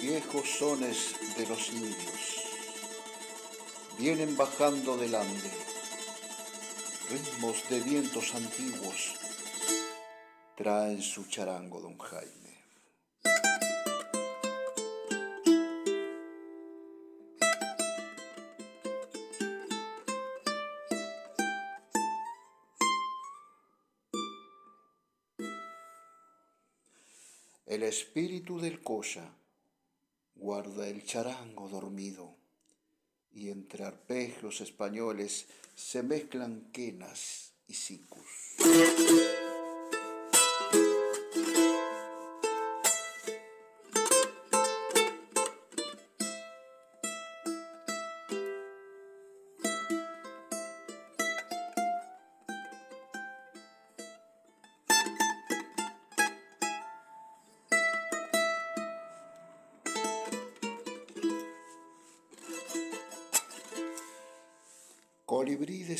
viejos sones de los indios vienen bajando del Ande, ritmos de vientos antiguos traen su charango don Jaime. El espíritu del Coya guarda el charango dormido y entre arpegios españoles se mezclan quenas y sicus.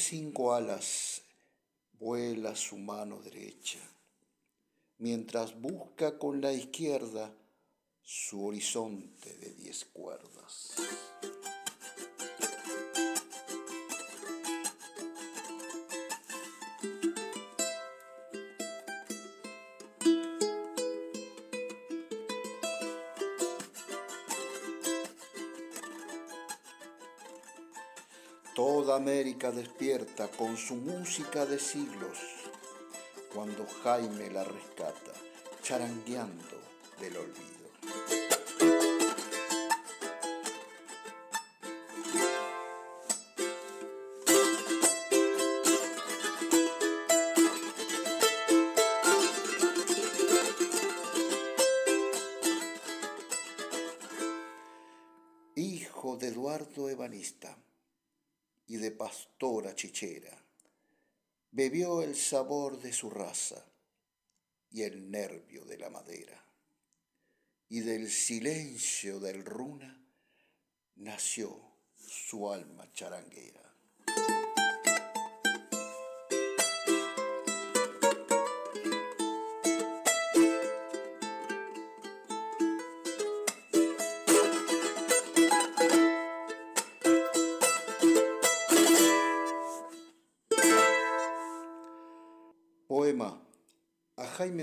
Cinco alas vuela su mano derecha, mientras busca con la izquierda su horizonte de diez cuerdas. América despierta con su música de siglos cuando Jaime la rescata, charangueando del olvido. Chichera, bebió el sabor de su raza y el nervio de la madera, y del silencio del runa nació su alma charanguera.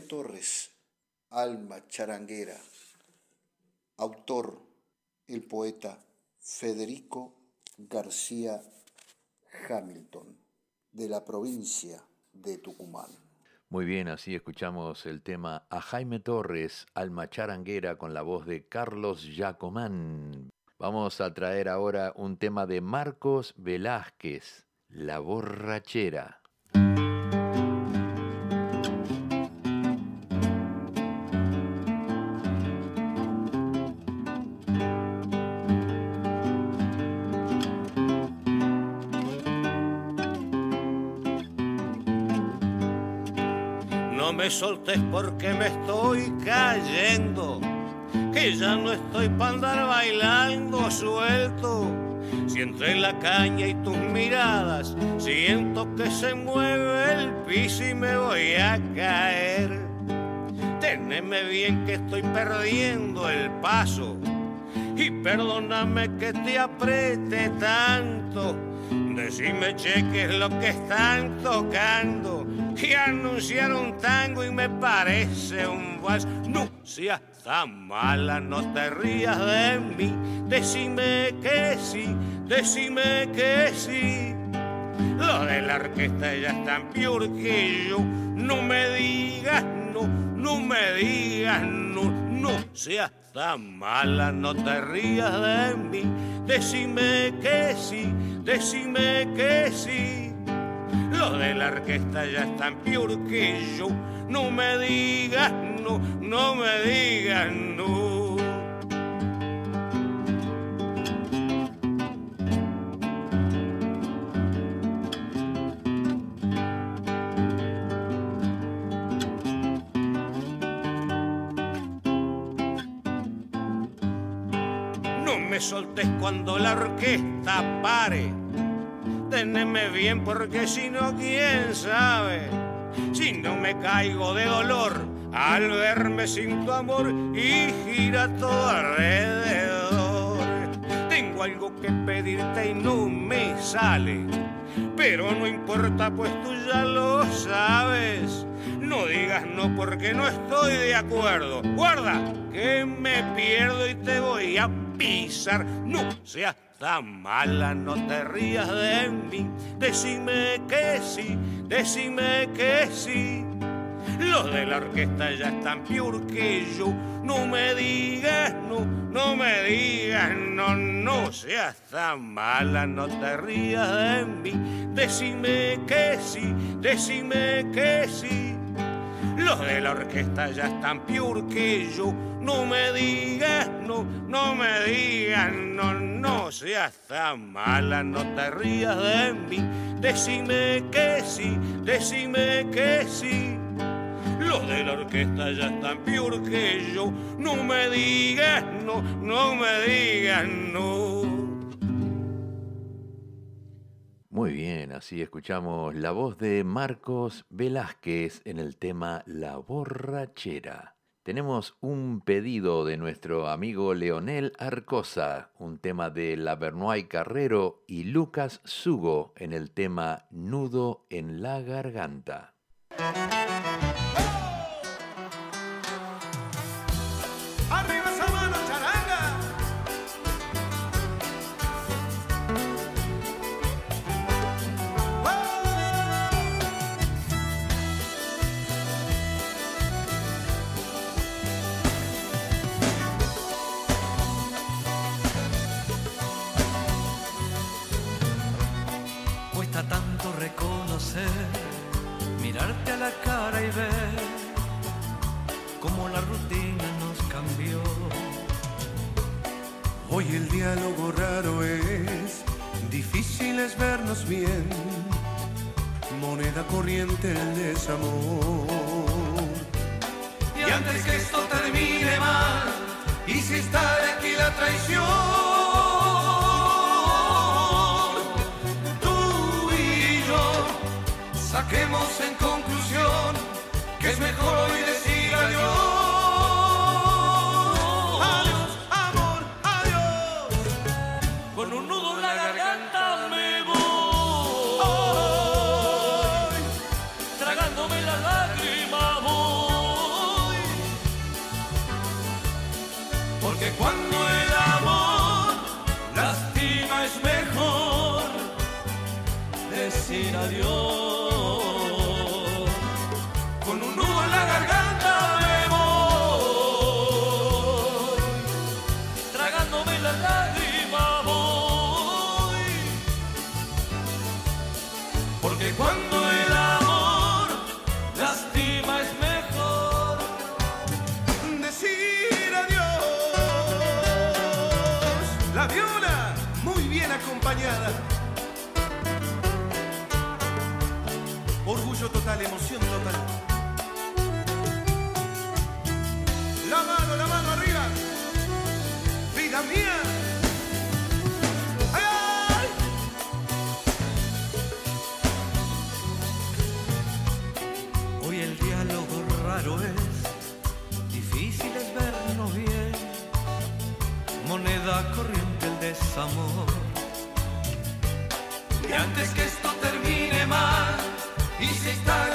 Torres, Alma Charanguera. Autor, el poeta Federico García Hamilton, de la provincia de Tucumán. Muy bien, así escuchamos el tema a Jaime Torres, Alma Charanguera, con la voz de Carlos Yacomán. Vamos a traer ahora un tema de Marcos Velázquez, La borrachera. Soltes porque me estoy cayendo, que ya no estoy para andar bailando suelto. Si entre la caña y tus miradas siento que se mueve el piso y me voy a caer. Teneme bien que estoy perdiendo el paso y perdóname que te apriete tanto. Decime che qué es lo que están tocando y anunciaron tango y me parece un vals. No seas tan mala, no te rías de mí. Decime que sí, decime que sí. Lo de la orquesta ya es tan peor que yo. No me digas no, no me digas no, no seas tan mala, no te rías de mí. Decime que sí, decime que sí. Lo de la orquesta ya es tan peor que yo. No me digas no, no me digas no. No me soltes cuando la orquesta pare. Teneme bien porque si no, quién sabe. Si no me caigo de dolor al verme sin tu amor y gira todo alrededor. Tengo algo que pedirte y no me sale, pero no importa pues tú ya lo sabes. No digas no porque no estoy de acuerdo. Guarda que me pierdo y te voy a pisar. No seas tan mala, no te rías de mí. Decime que sí, decime que sí. Los de la orquesta ya están peor que yo. No me digas, no, no me digas, no, no seas tan mala, no te rías de mí. Decime que sí, decime que sí. Los de la orquesta ya están peor que yo. No me digas, no, no me digas, no, no seas tan mala, no te rías de mí. Decime que sí, decime que sí. Los de la orquesta ya están peor que yo. No me digas, no, no me digas, no. Muy bien, así escuchamos la voz de Marcos Velázquez en el tema La borrachera. Tenemos un pedido de nuestro amigo Leonel Arcosa, un tema de Lavernoy Carrero y Lucas Sugo en el tema Nudo en la garganta. Mirarte a la cara y ver cómo la rutina nos cambió. Hoy el diálogo raro es, difícil es vernos bien, moneda corriente el desamor. Y antes que esto termine mal, y si está aquí la traición. Saquemos en conclusión que es mejor hoy decir adiós. Adiós, amor, adiós. Con un nudo en la garganta me voy, tragándome la lágrima voy, porque cuando el amor lastima es mejor decir adiós. Total, emoción total. La mano, la mano arriba. Vida mía. Hoy el diálogo raro es, difícil es vernos bien. Moneda corriente el desamor. Y antes que esto termine mal y si está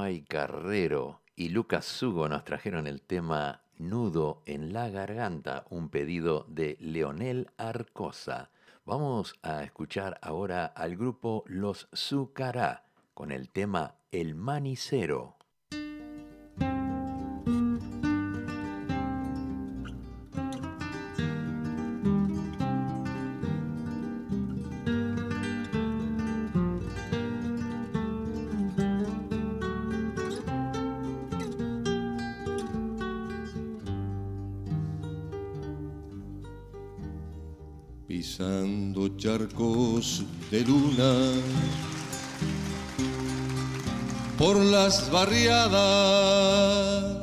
hay carrero y Lucas Sugo nos trajeron el tema Nudo en la garganta, un pedido de Leonel Arcosa. Vamos a escuchar ahora al grupo Los Zucará con el tema El Manicero. Luna por las barriadas.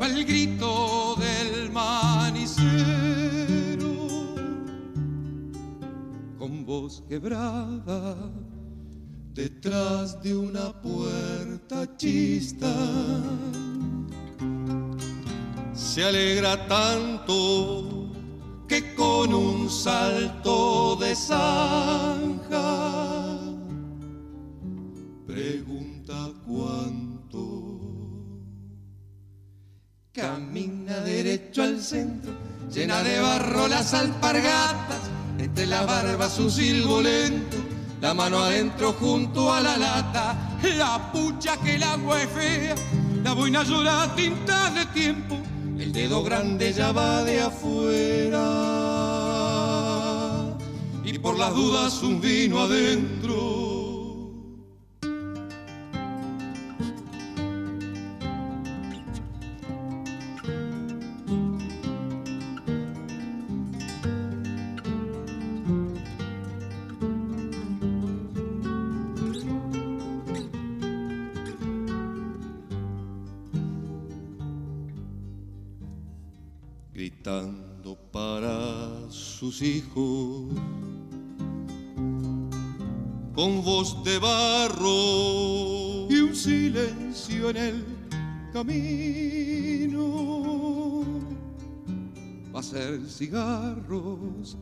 Va el grito del manicero con voz quebrada detrás de una puerta chista. Se alegra tanto que con un salto de zanja las alpargatas, entre la barba su silbo lento, la mano adentro junto a la lata, la pucha que el agua es fea, la boina llora tinta de tiempo el dedo grande ya va de afuera y por las dudas un vino adentro. Hijos con voz de barro y un silencio en el camino. Va a ser cigarros,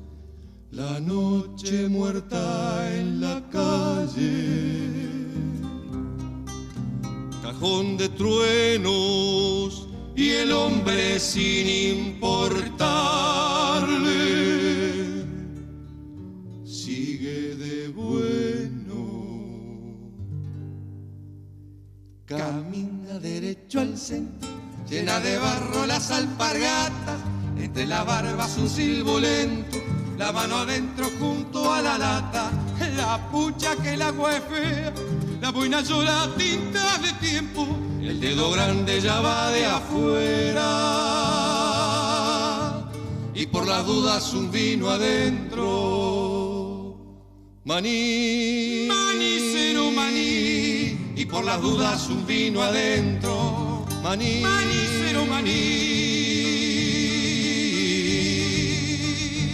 la noche muerta en la calle, cajón de truenos mano adentro junto a la lata, la pucha que el agua es fea, la boina llora tinta de tiempo, el dedo grande ya va de afuera, y por las dudas un vino adentro. Maní, manicero maní. Y por las dudas un vino adentro. Maní, maní.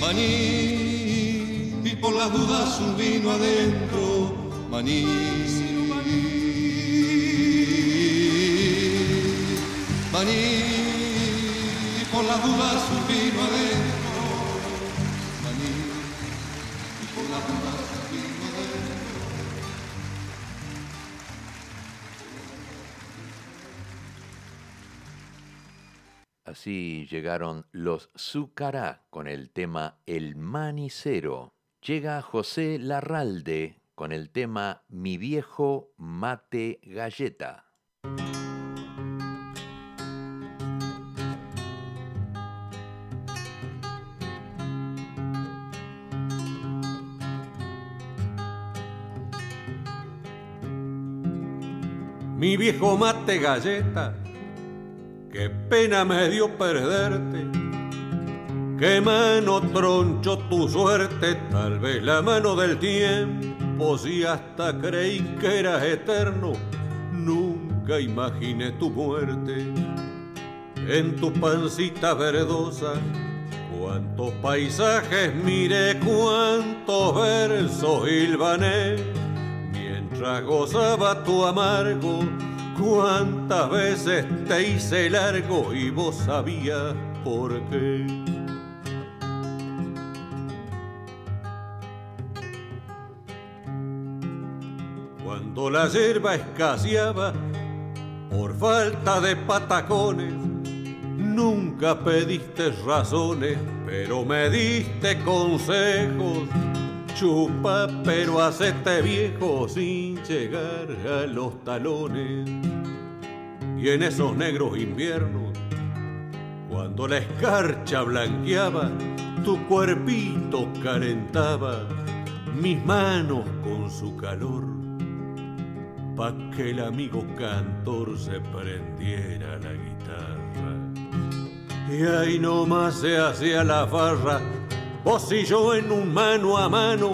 Maní, y por las dudas un vino adentro. Maní. Maní, por las dudas un vino adentro. Maní, y por las dudas Así llegaron los Zucará con el tema El Manicero. Llega José Larralde con el tema Mi viejo mate galleta. Mi viejo mate galleta Qué pena me dio perderte. Qué mano troncho tu suerte, tal vez la mano del tiempo, si hasta creí que eras eterno, nunca imaginé tu muerte. En tu pancita verdosa, cuántos paisajes miré, cuántos versos hilvané, mientras gozaba tu amargo Cuántas veces te hice largo y vos sabías por qué. Cuando la hierba escaseaba por falta de patacones. Nunca pediste razones, pero me diste consejos. Chupa, pero hacete viejo sin llegar a los talones. Y en esos negros inviernos, cuando la escarcha blanqueaba, tu cuerpito calentaba mis manos con su calor, pa' que el amigo cantor se prendiera la guitarra. Y ahí nomás se hacía la farra, vos y yo en un mano a mano,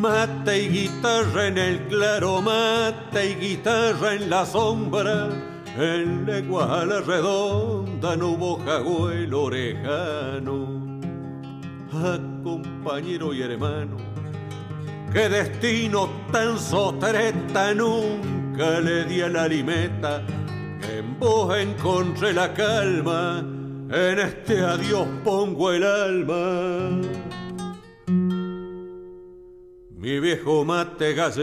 mate y guitarra en el claro, mate y guitarra en la sombra. En legua a la redonda no hubo jagüelo orejano. Ah, compañero y hermano, qué destino tan sotreta nunca le di a la limeta. En vos encontré la calma, en este adiós pongo el alma. Mi viejo mate galleta.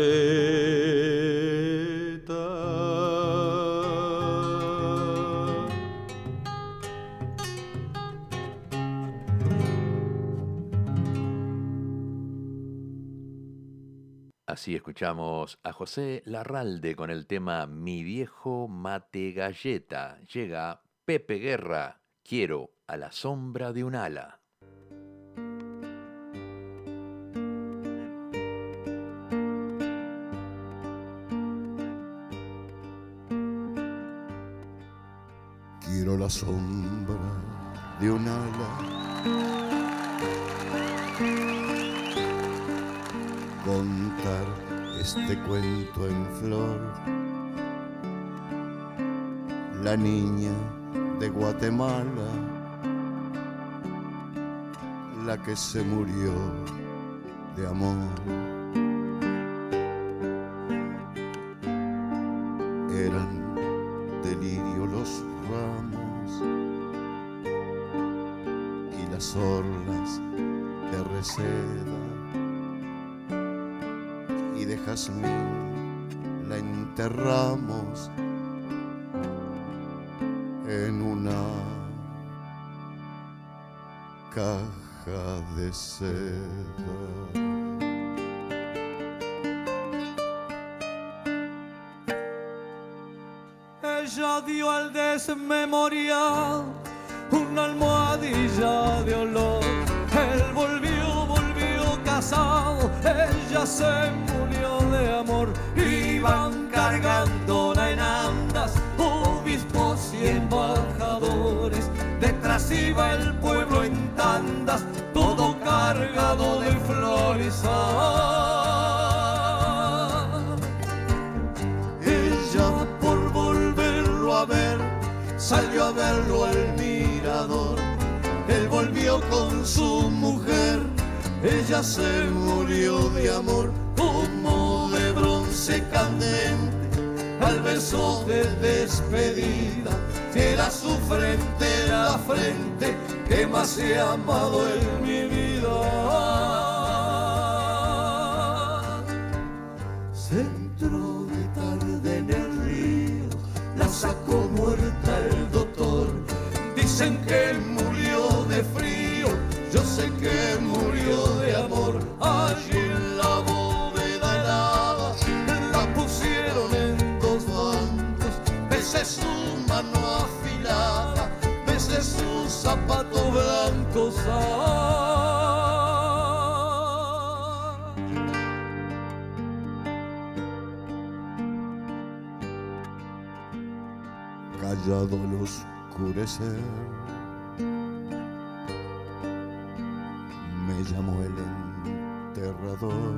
Así escuchamos a José Larralde con el tema Mi viejo mate galleta. Llega Pepe Guerra, quiero a la sombra de un ala. Quiero la sombra de un ala. Contar este cuento en flor. La niña de Guatemala, la que se murió de amor. Eran delirio los ramos y las orlas de reseda la enterramos en una caja de seda. Ella dio al desmemoriado una almohadilla de olor. Él volvió, volvió casado, ella se embajadores. Detrás iba el pueblo en tandas, todo cargado de flores. Ah, Ella por volverlo a ver salió a verlo al mirador. Él volvió con su mujer, ella se murió de amor como de bronce candente al beso de despedida. Era su frente la frente que más he amado en mi vida. Se entró de tarde en el río, la sacó muerta el doctor. Dicen que murió de frío, yo sé que murió Me llamó el enterrador.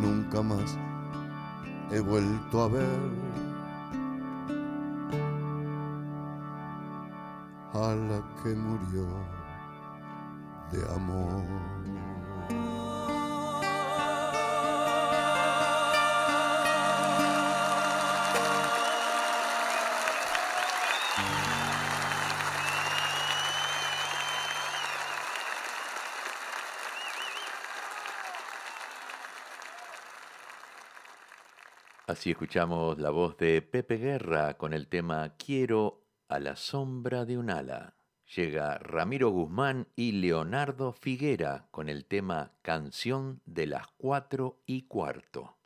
Nunca más he vuelto a ver a la que murió de amor. Así escuchamos la voz de Pepe Guerra con el tema Quiero a la sombra de un ala. Llega Ramiro Guzmán y Leonardo Figuera con el tema Canción de las cuatro y cuarto.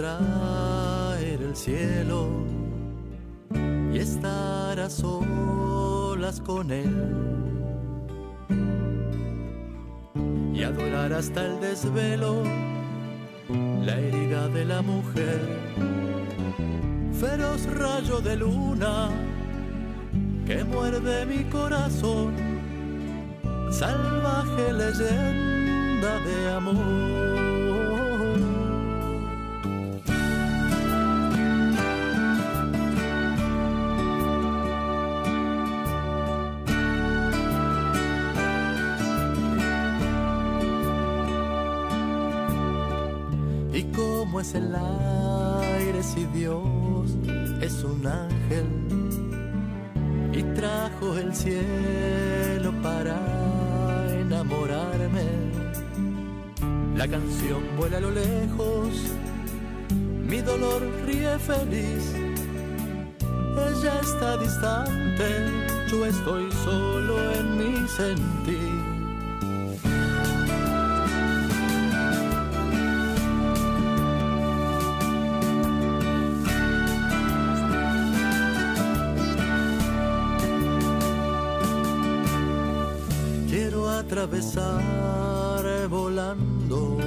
Traer el cielo y estar a solas con él. Y adorar hasta el desvelo la herida de la mujer. Feroz rayo de luna que muerde mi corazón salvaje leyenda de amor es el aire si Dios es un ángel y trajo el cielo para enamorarme? La canción vuela a lo lejos, mi dolor ríe feliz. Ella está distante, yo estoy solo en mi sentir. Atravesar volando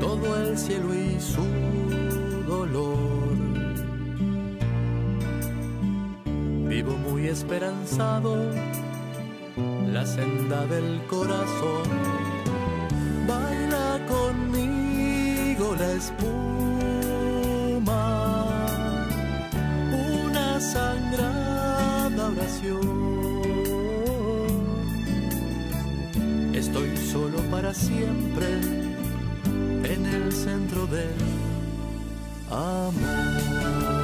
todo el cielo y su dolor. Vivo muy esperanzado, la senda del corazón. Baila conmigo la espuma, una sangrada oración. Estoy solo para siempre en el centro del amor.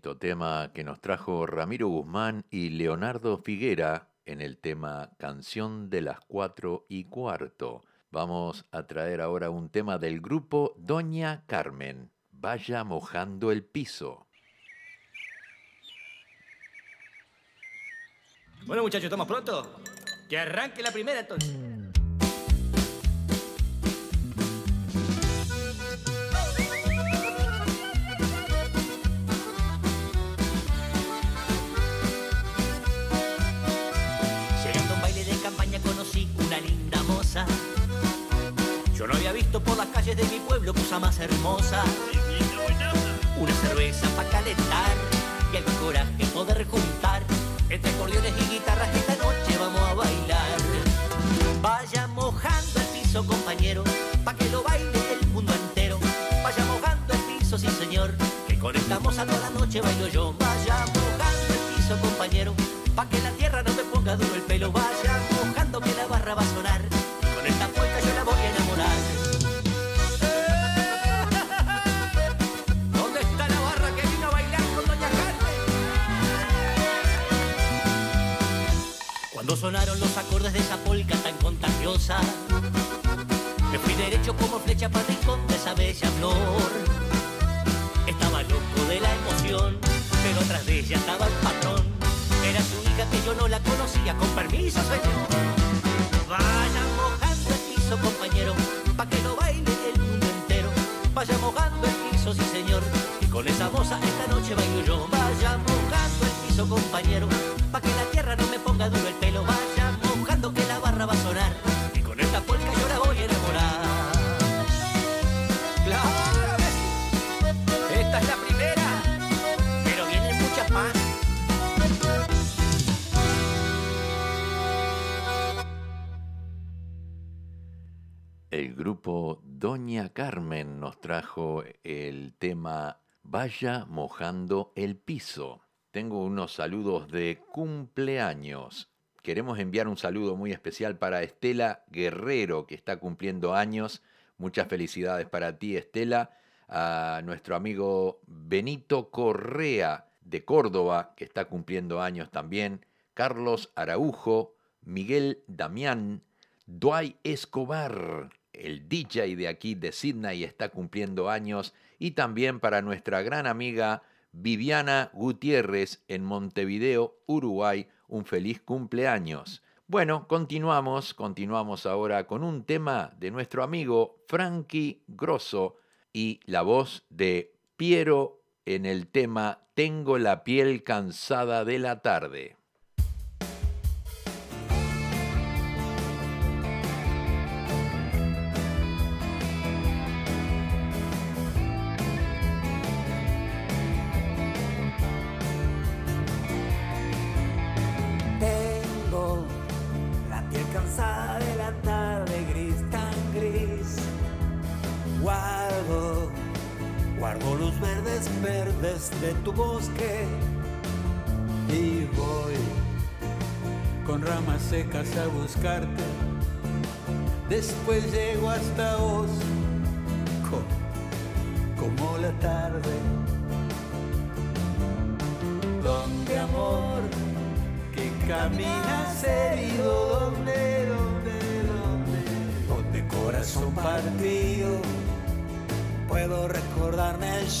Tema que nos trajo Ramiro Guzmán y Leonardo Figuera en el tema Canción de las Cuatro y Cuarto. Vamos a traer ahora un tema del grupo Doña Carmen. Vaya mojando el piso. Bueno muchachos, ¿estamos pronto? Que arranque la primera entonces. Por las calles de mi pueblo cosa más hermosa. Una cerveza para calentar y el coraje poder juntar. Entre acordeones y guitarras esta noche vamos a bailar. Vaya mojando el piso, compañero, pa' que lo baile el mundo entero. Vaya mojando el piso, sí señor, que conectamos a toda la noche bailo yo. Vaya mojando el piso, compañero, pa' que la tierra no me ponga duro el pelo. Vaya sonaron los acordes de esa polca tan contagiosa, me fui derecho como flecha para el rincón de esa bella flor. Estaba loco de la emoción, pero atrás de ella estaba el patrón. Era su hija que yo no la conocía, con permiso, señor. Vaya piso, compañero, pa' que lo baile el mundo entero. Vaya mojando grupo Doña Carmen nos trajo el tema Vaya mojando el piso. Tengo unos saludos de cumpleaños. Queremos enviar un saludo muy especial para Estela Guerrero, que está cumpliendo años. Muchas felicidades para ti, Estela. A nuestro amigo Benito Correa de Córdoba, que está cumpliendo años también. Carlos Araujo, Miguel Damián, Duay Escobar, el DJ de aquí de Sydney, está cumpliendo años. Y también para nuestra gran amiga Viviana Gutiérrez en Montevideo, Uruguay, un feliz cumpleaños. Bueno, continuamos, continuamos ahora con un tema de nuestro amigo Frankie Grosso y la voz de Piero en el tema Tengo la piel cansada de la tarde.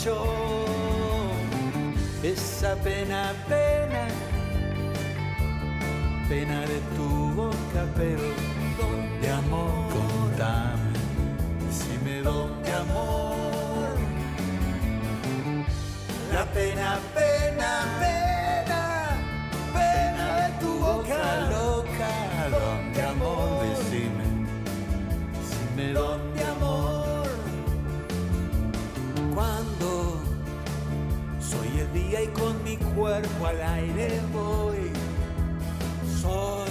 Yo. esa pena, pena, pena de tu boca, pero donde amor, contame, decime dónde amor, la pena, pena, mi cuerpo al aire voy. Soy,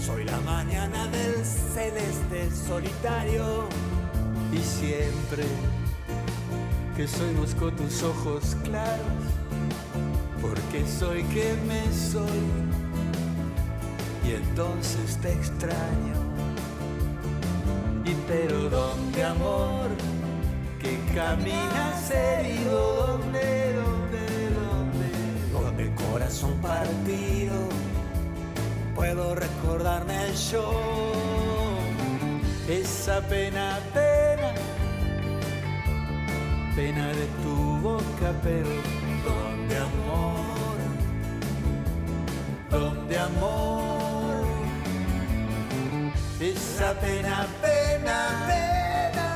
soy la mañana del celeste solitario. Y siempre que soy busco tus ojos claros, porque soy que me soy, y entonces te extraño. Y pero donde amor, que caminas herido, Donde corazón partido puedo recordarme yo. esa pena, pena, pena de tu boca, pero donde amor, donde amor, esa pena, pena, pena,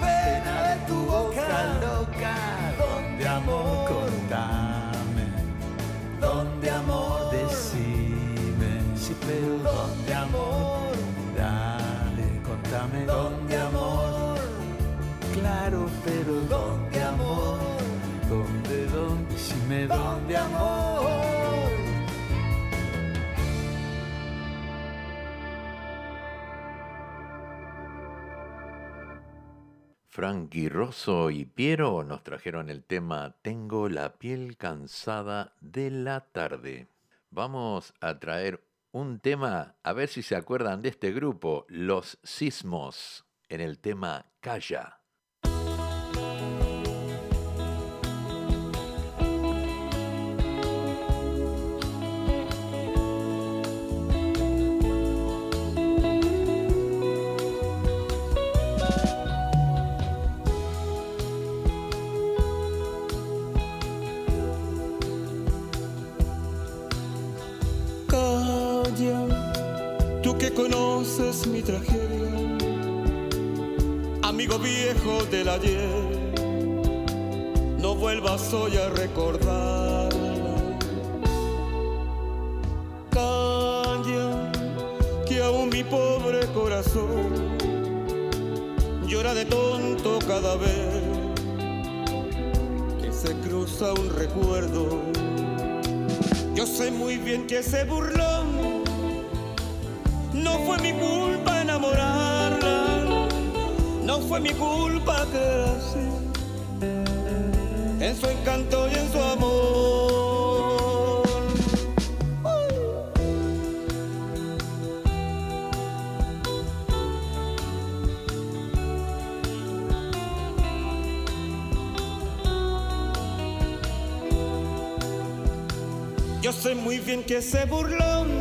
pena de tu boca loca, donde amor, donde amor, decime, sí, pero donde amor, dale, contame, donde amor, claro, pero donde amor, donde, donde, decime, donde amor. Frankie Rosso y Piero nos trajeron el tema Tengo la piel cansada de la tarde. Vamos a traer un tema, a ver si se acuerdan de este grupo, Los Sismos, en el tema Calla. Amigo viejo del ayer, no vuelvas hoy a recordar. Calla, que aún mi pobre corazón llora de tonto cada vez que se cruza un recuerdo. Yo sé muy bien que ese burlón no fue mi culpa enamorarla, no fue mi culpa que así, en su encanto y en su amor. Yo sé muy bien que ese burlón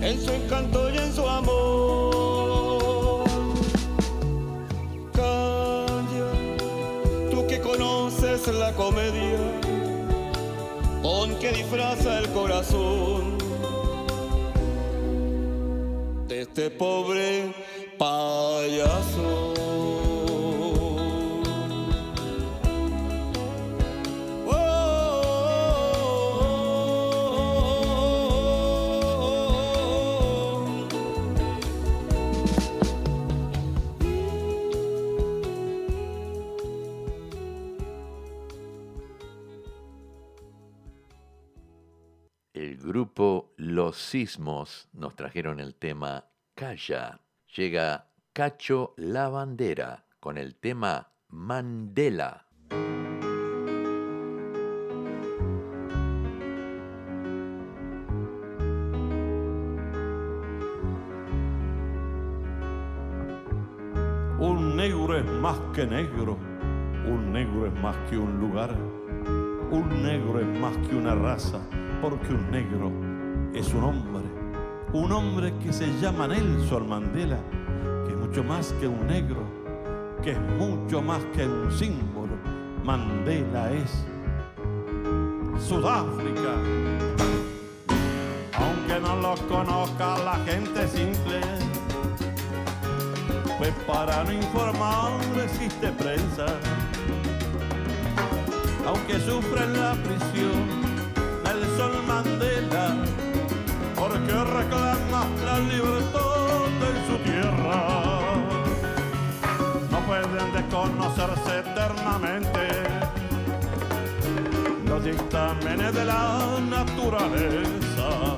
en su encanto y en su amor. Calla, tú que conoces la comedia, con que disfraza el corazón de este pobre Sismos nos trajeron el tema Calla. Llega Cacho La Bandera con el tema Mandela. Un negro es más que negro, un negro es más que un lugar, un negro es más que una raza, porque un negro es un hombre, un hombre que se llama Nelson Mandela, que es mucho más que un negro, que es mucho más que un símbolo. Mandela es Sudáfrica. Aunque no lo conozca la gente simple, pues para no informar existe prensa. Aunque sufre en la prisión Nelson Mandela, porque reclama la libertad en su tierra. No pueden desconocerse eternamente los dictámenes de la naturaleza.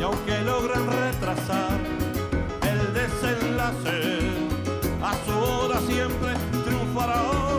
Y aunque logren retrasar el desenlace, a su hora siempre triunfarán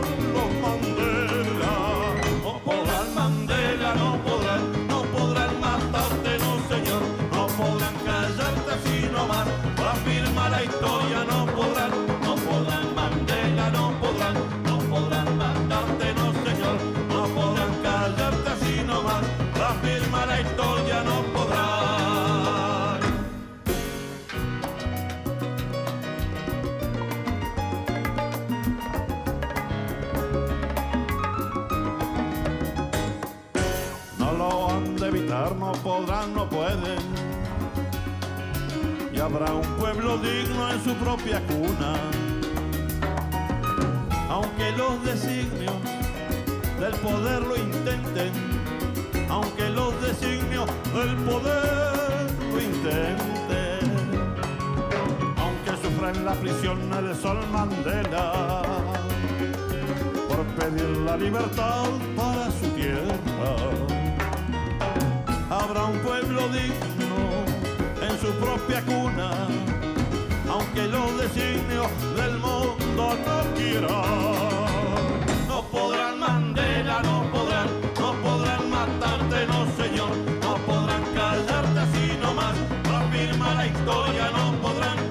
podrán, no pueden. Y habrá un pueblo digno en su propia cuna. Aunque los designios del poder lo intenten, aunque los designios del poder lo intenten, aunque sufra en la prisión el sol Mandela por pedir la libertad para su tierra. Cuna, aunque los designios del mundo no quieran. No podrán Mandela, no podrán, no podrán matarte, no señor, no podrán callarte así nomás, afirma la historia, no podrán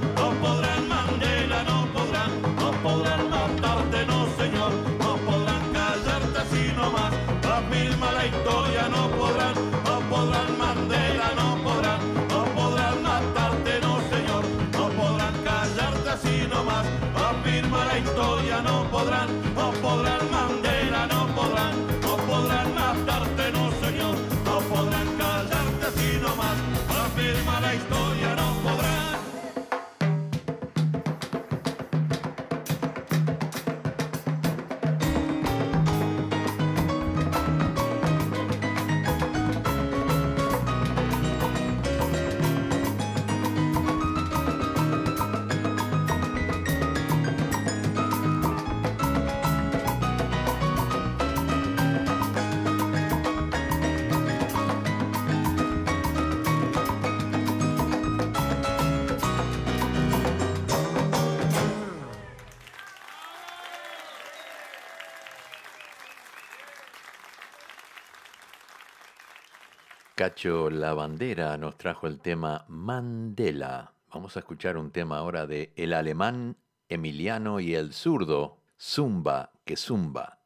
Cacho Lavandera nos trajo el tema Mandela. Vamos a escuchar un tema ahora de el alemán Emiliano y el zurdo, Zumba que Zumba.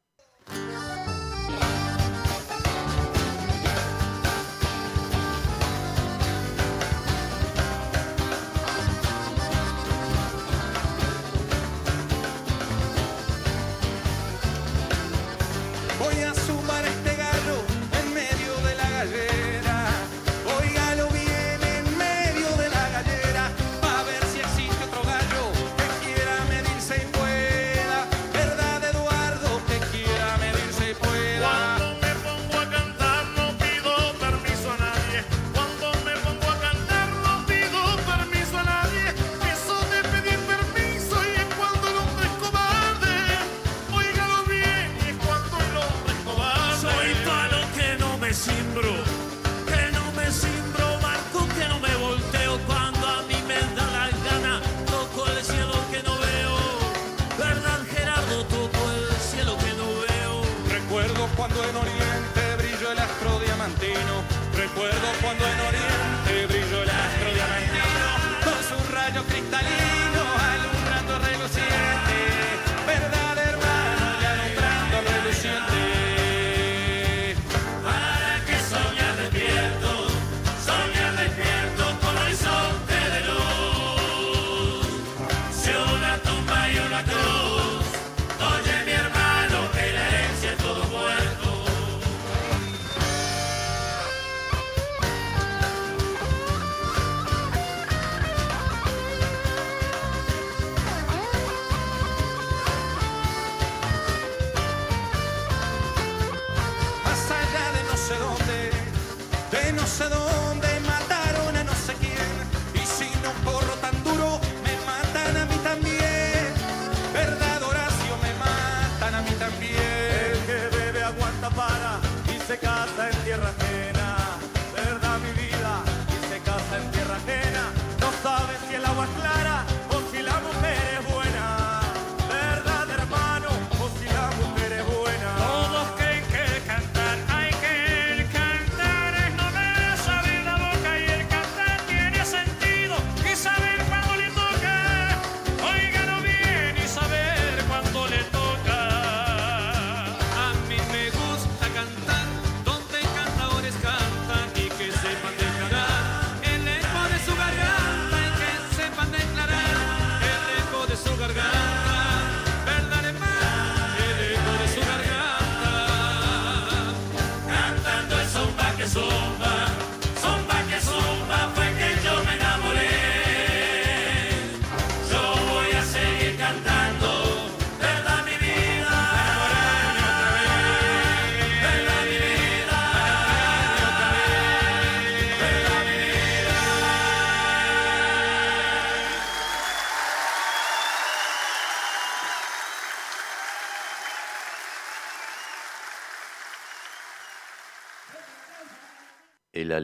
El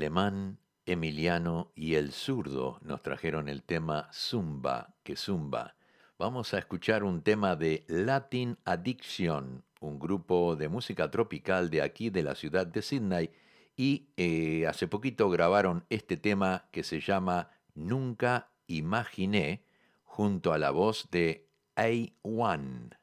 alemán Emiliano y el zurdo nos trajeron el tema Zumba, que Zumba. Vamos a escuchar un tema de Latin Addiction, un grupo de música tropical de aquí de la ciudad de Sydney, y eh, hace poquito grabaron este tema que se llama Nunca Imaginé, junto a la voz de A1.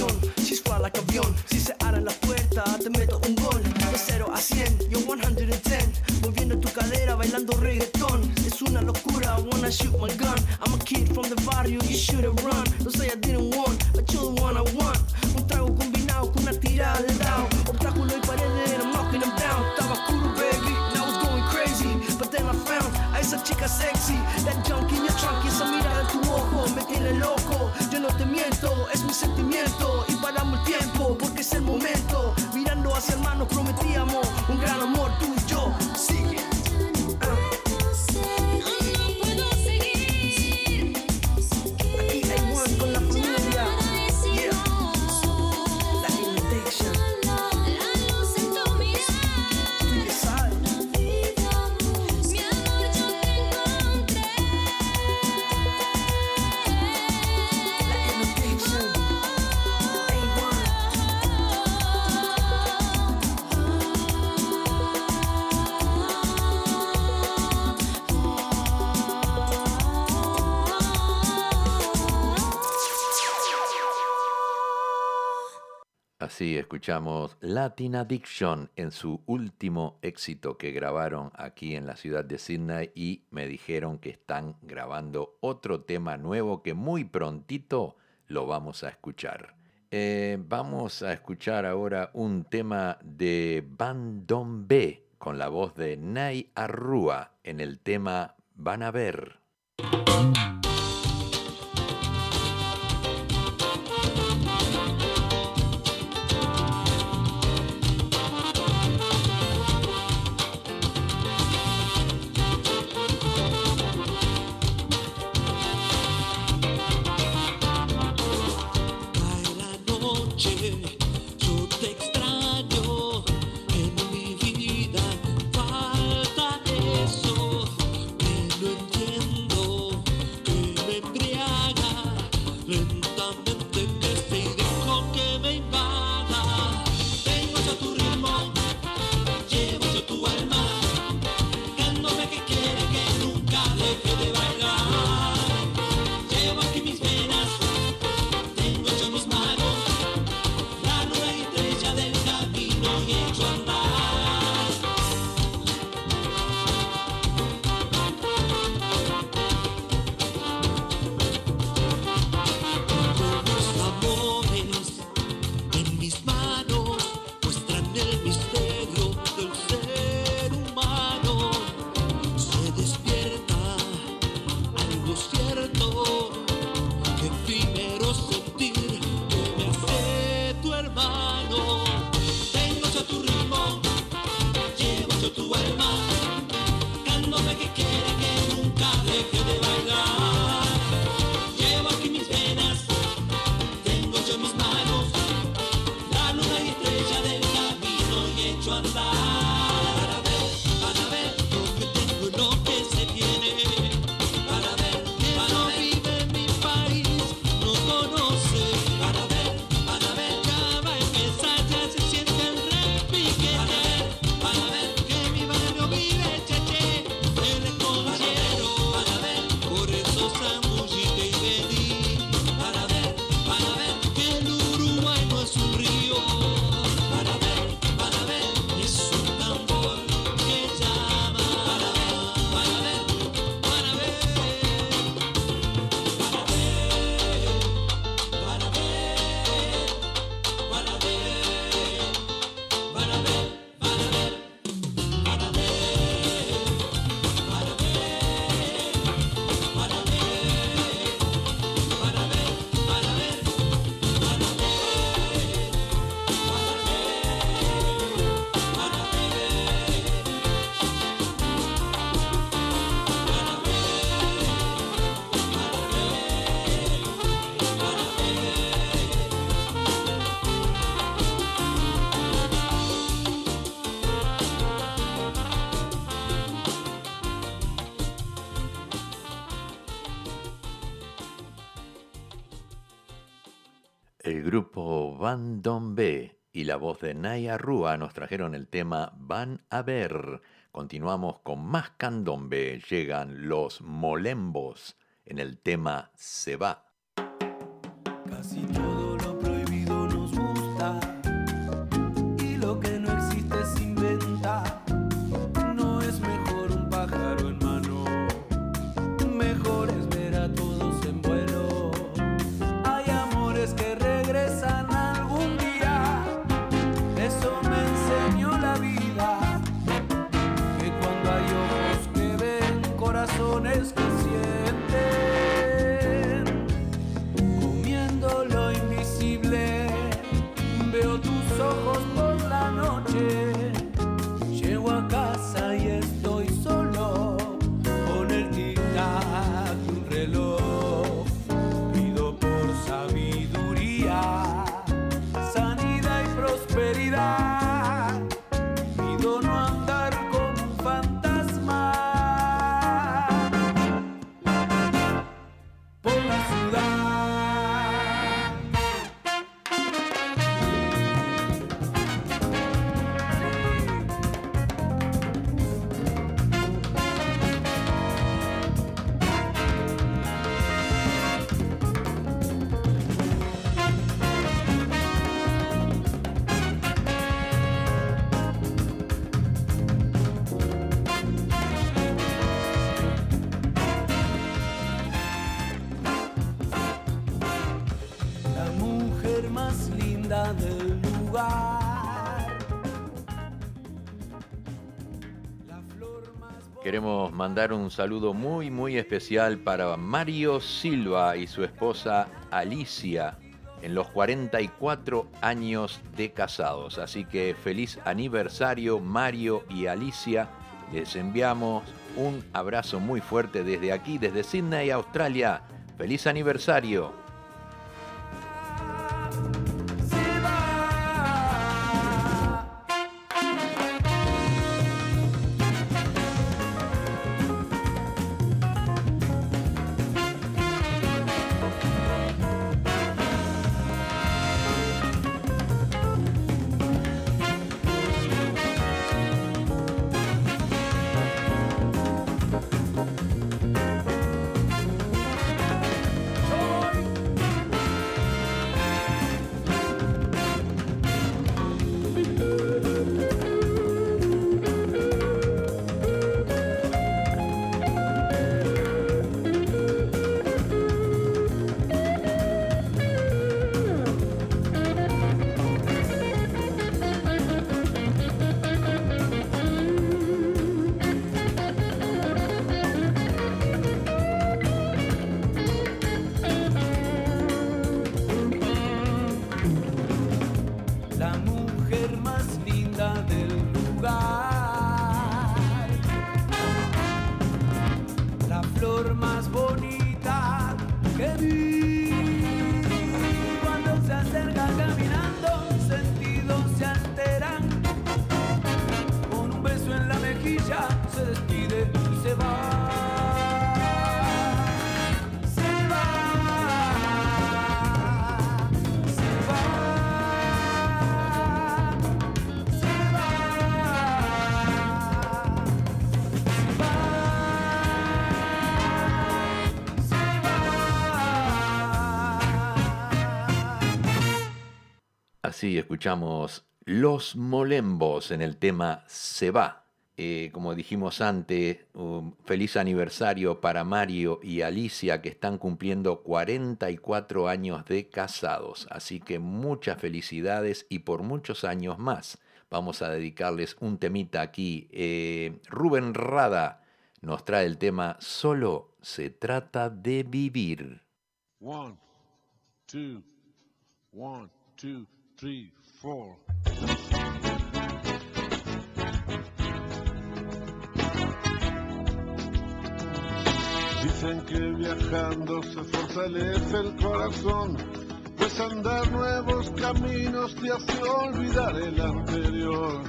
pasión. She's fly like avión. Si se abre la puerta, te meto un gol. De 0 a 100, yo 110. Moviendo tu cadera, bailando reggaetón. Es una locura, I wanna shoot my gun. I'm a kid from the barrio, you should have run. No say I didn't want, but you're the one I want. Un trago combinado con una tirada de lado. Obstáculo y paredes, I'm knocking them down. Estaba oscuro, baby, now it's going crazy. But then I found a esa chica sexy. That junk in your trunk is a me tiene loco. Yo no te miento, es mi sentimiento. Y paramos el tiempo, porque es el momento. Mirando hacia hermanos prometíamos un gran amor tú escuchamos Latin Addiction en su último éxito que grabaron aquí en la ciudad de Sydney y me dijeron que están grabando otro tema nuevo que muy prontito lo vamos a escuchar. Eh, vamos a escuchar ahora un tema de Bandom B con la voz de Nay Arrua en el tema Van a ver. De Naya Rúa nos trajeron el tema Van a ver. Continuamos con más candombe. Llegan los molembos en el tema Se va. Queremos mandar un saludo muy muy especial para Mario Silva y su esposa Alicia en los 44 años de casados. Así que feliz aniversario Mario y Alicia. Les enviamos un abrazo muy fuerte desde aquí, desde Sydney, Australia. Feliz aniversario. Así escuchamos Los Molembos en el tema Se va. Eh, como dijimos antes, un feliz aniversario para Mario y Alicia que están cumpliendo 44 años de casados. Así que muchas felicidades y por muchos años más. Vamos a dedicarles un temita aquí. Eh, Rubén Rada nos trae el tema Solo se trata de vivir. One, two, one, two, three, four. Dicen que viajando se fortalece el corazón, pues andar nuevos caminos te hace olvidar el anterior.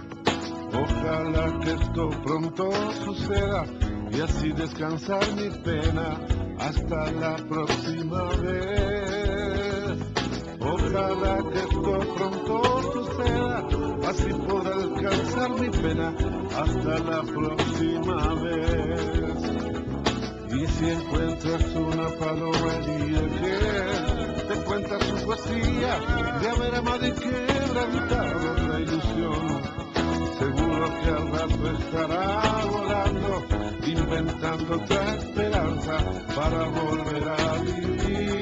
Ojalá que esto pronto suceda y así descansar mi pena hasta la próxima vez. Ojalá que esto pronto suceda, así podrá alcanzar mi pena hasta la próxima vez. Y si encuentras una paloma día que te cuenta su poesía de haber amado y quebrantado la ilusión, seguro que al rato estará volando, inventando otra esperanza para volver a vivir.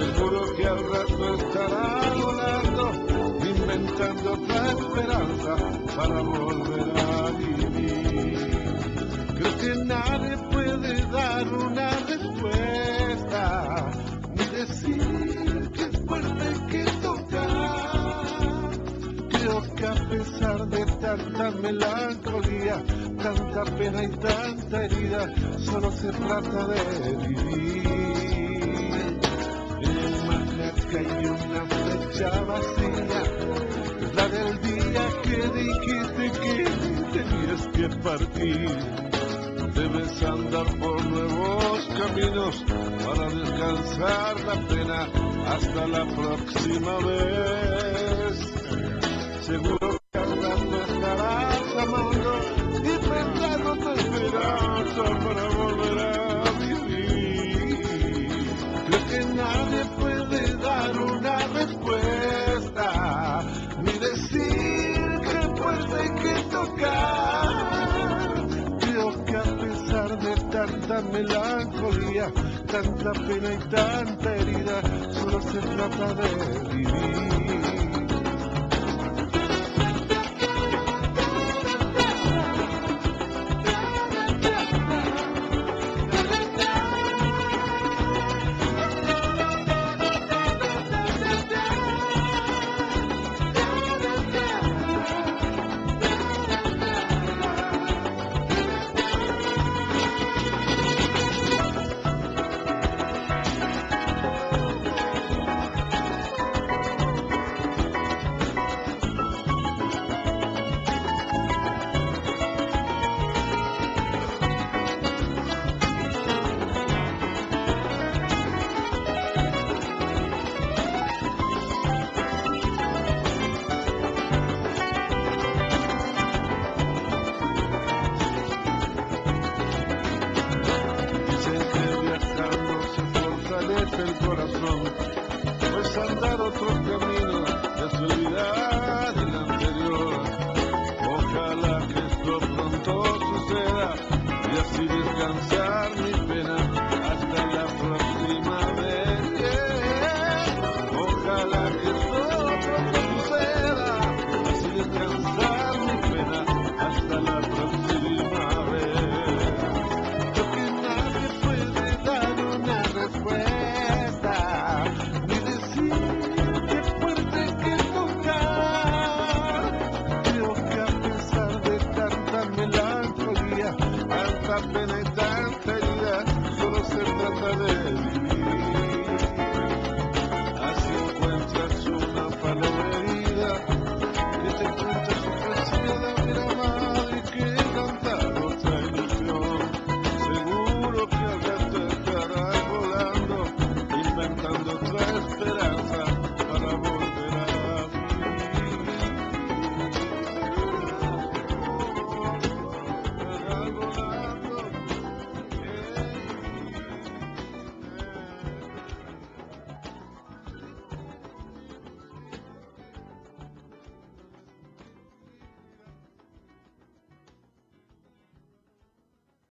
Seguro que al rato estará volando, inventando otra esperanza para volver a vivir. Creo que nadie puede dar una respuesta, ni decir que es fuerte que tocar. Creo que a pesar de tanta melancolía, tanta pena y tanta herida, solo se trata de vivir. Manhattan hay una flecha vacía, la del día que dijiste que tenías que partir. Debes andar por nuevos caminos para descansar la pena hasta la próxima vez. Seguro melancolía, tanta pena y tanta herida, solo se trata de vivir.